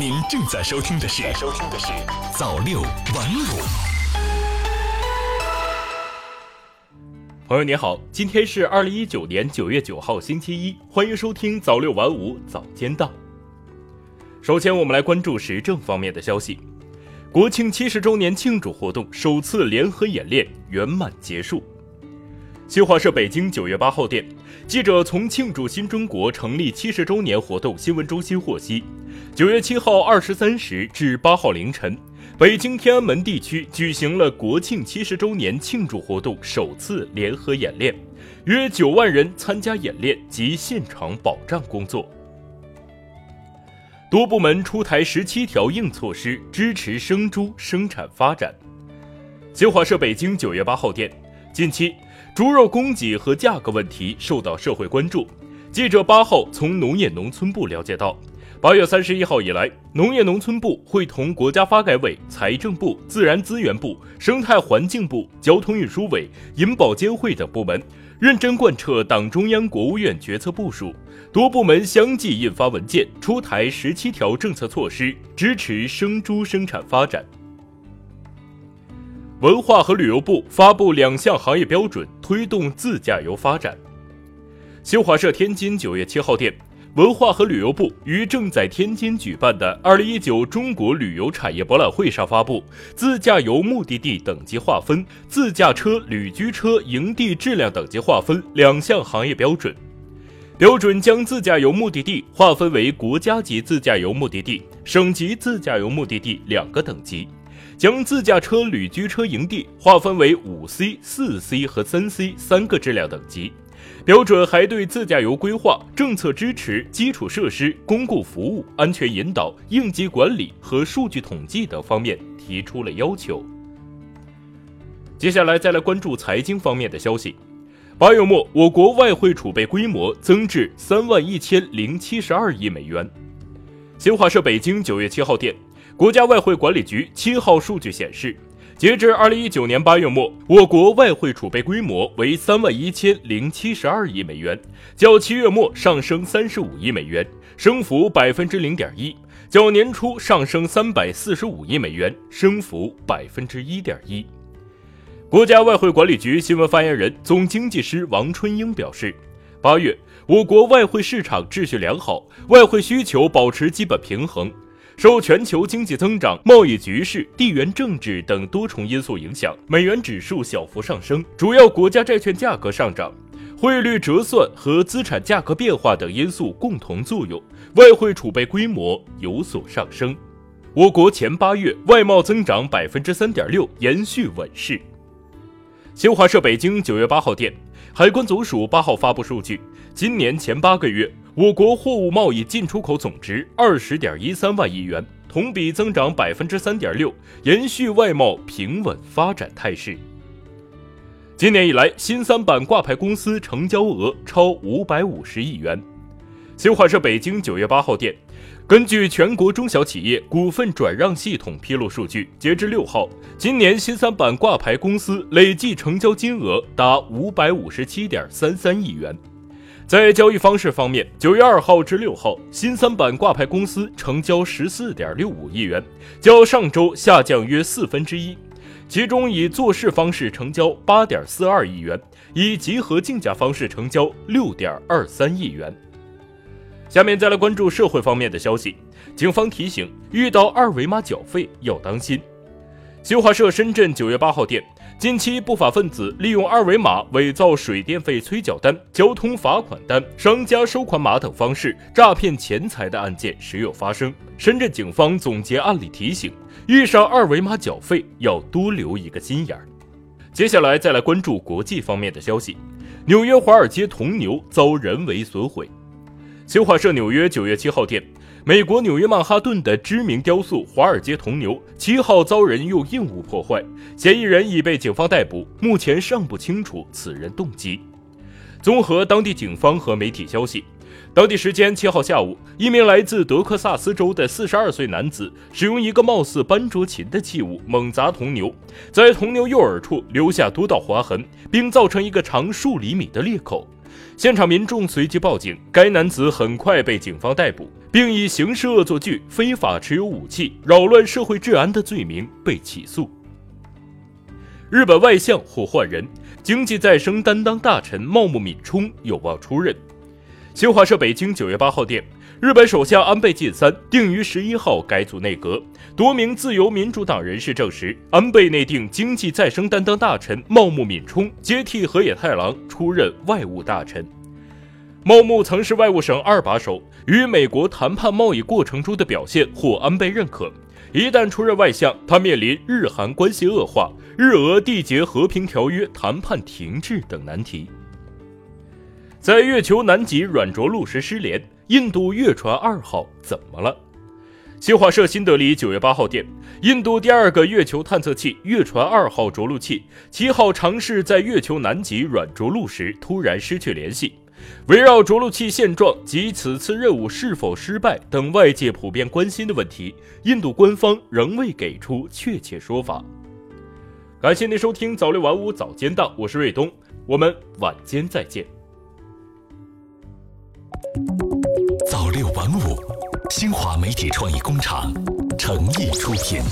您正在收听的是《收听的是早六晚五》。朋友您好，今天是二零一九年九月九号，星期一，欢迎收听早六晚五早间档。首先，我们来关注时政方面的消息。国庆七十周年庆祝活动首次联合演练圆满结束。新华社北京九月八号电，记者从庆祝新中国成立七十周年活动新闻中心获悉，九月七号二十三时至八号凌晨，北京天安门地区举行了国庆七十周年庆祝活动首次联合演练，约九万人参加演练及现场保障工作。多部门出台十七条硬措施，支持生猪生产发展。新华社北京九月八号电，近期猪肉供给和价格问题受到社会关注。记者八号从农业农村部了解到，八月三十一号以来，农业农村部会同国家发改委、财政部、自然资源部、生态环境部、交通运输委、银保监会等部门。认真贯彻党中央、国务院决策部署，多部门相继印发文件，出台十七条政策措施，支持生猪生产发展。文化和旅游部发布两项行业标准，推动自驾游发展。新华社天津九月七号电。文化和旅游部于正在天津举办的二零一九中国旅游产业博览会上发布自驾游目的地等级划分、自驾车、旅居车营地质量等级划分两项行业标准。标准将自驾游目的地划分为国家级自驾游目的地、省级自驾游目的地两个等级，将自驾车、旅居车营地划分为五 C、四 C 和三 C 三个质量等级。标准还对自驾游规划、政策支持、基础设施、公共服务、安全引导、应急管理和数据统计等方面提出了要求。接下来再来关注财经方面的消息。八月末，我国外汇储备规模增至三万一千零七十二亿美元。新华社北京九月七号电，国家外汇管理局七号数据显示。截至二零一九年八月末，我国外汇储备规模为三万一千零七十二亿美元，较七月末上升三十五亿美元，升幅百分之零点一；较年初上升三百四十五亿美元，升幅百分之一点一。国家外汇管理局新闻发言人、总经济师王春英表示，八月我国外汇市场秩序良好，外汇需求保持基本平衡。受全球经济增长、贸易局势、地缘政治等多重因素影响，美元指数小幅上升，主要国家债券价格上涨，汇率折算和资产价格变化等因素共同作用，外汇储备规模有所上升。我国前八月外贸增长百分之三点六，延续稳势。新华社北京九月八号电，海关总署八号发布数据，今年前八个月。我国货物贸易进出口总值二十点一三万亿元，同比增长百分之三点六，延续外贸平稳发展态势。今年以来，新三板挂牌公司成交额超五百五十亿元。新华社北京九月八号电，根据全国中小企业股份转让系统披露数据，截至六号，今年新三板挂牌公司累计成交金额达五百五十七点三三亿元。在交易方式方面，九月二号至六号，新三板挂牌公司成交十四点六五亿元，较上周下降约四分之一。其中以做市方式成交八点四二亿元，以集合竞价方式成交六点二三亿元。下面再来关注社会方面的消息，警方提醒：遇到二维码缴费要当心。新华社深圳九月八号电。近期，不法分子利用二维码伪造水电费催缴单、交通罚款单、商家收款码等方式诈骗钱财的案件时有发生。深圳警方总结案例提醒：遇上二维码缴费要多留一个心眼儿。接下来再来关注国际方面的消息：纽约华尔街铜牛遭人为损毁。新华社纽约九月七号电。美国纽约曼哈顿的知名雕塑华尔街铜牛七号遭人用硬物破坏，嫌疑人已被警方逮捕，目前尚不清楚此人动机。综合当地警方和媒体消息，当地时间七号下午，一名来自德克萨斯州的四十二岁男子使用一个貌似班卓琴的器物猛砸铜牛，在铜牛右耳处留下多道划痕，并造成一个长数厘米的裂口。现场民众随即报警，该男子很快被警方逮捕。并以刑事恶作剧、非法持有武器、扰乱社会治安的罪名被起诉。日本外相或换人，经济再生担当大臣茂木敏充有望出任。新华社北京九月八号电。日本首相安倍晋三定于十一号改组内阁，多名自由民主党人士证实，安倍内定经济再生担当大臣茂木敏充接替河野太郎出任外务大臣。茂木曾是外务省二把手，与美国谈判贸易过程中的表现获安倍认可。一旦出任外相，他面临日韩关系恶化、日俄缔结和平条约谈判停滞等难题。在月球南极软着陆时失联。印度月船二号怎么了？新华社新德里九月八号电，印度第二个月球探测器月船二号着陆器七号尝试在月球南极软着陆时突然失去联系。围绕着陆器现状及此次任务是否失败等外界普遍关心的问题，印度官方仍未给出确切说法。感谢您收听早六晚五早间档，我是瑞东，我们晚间再见。早六晚五，新华媒体创意工厂诚意出品。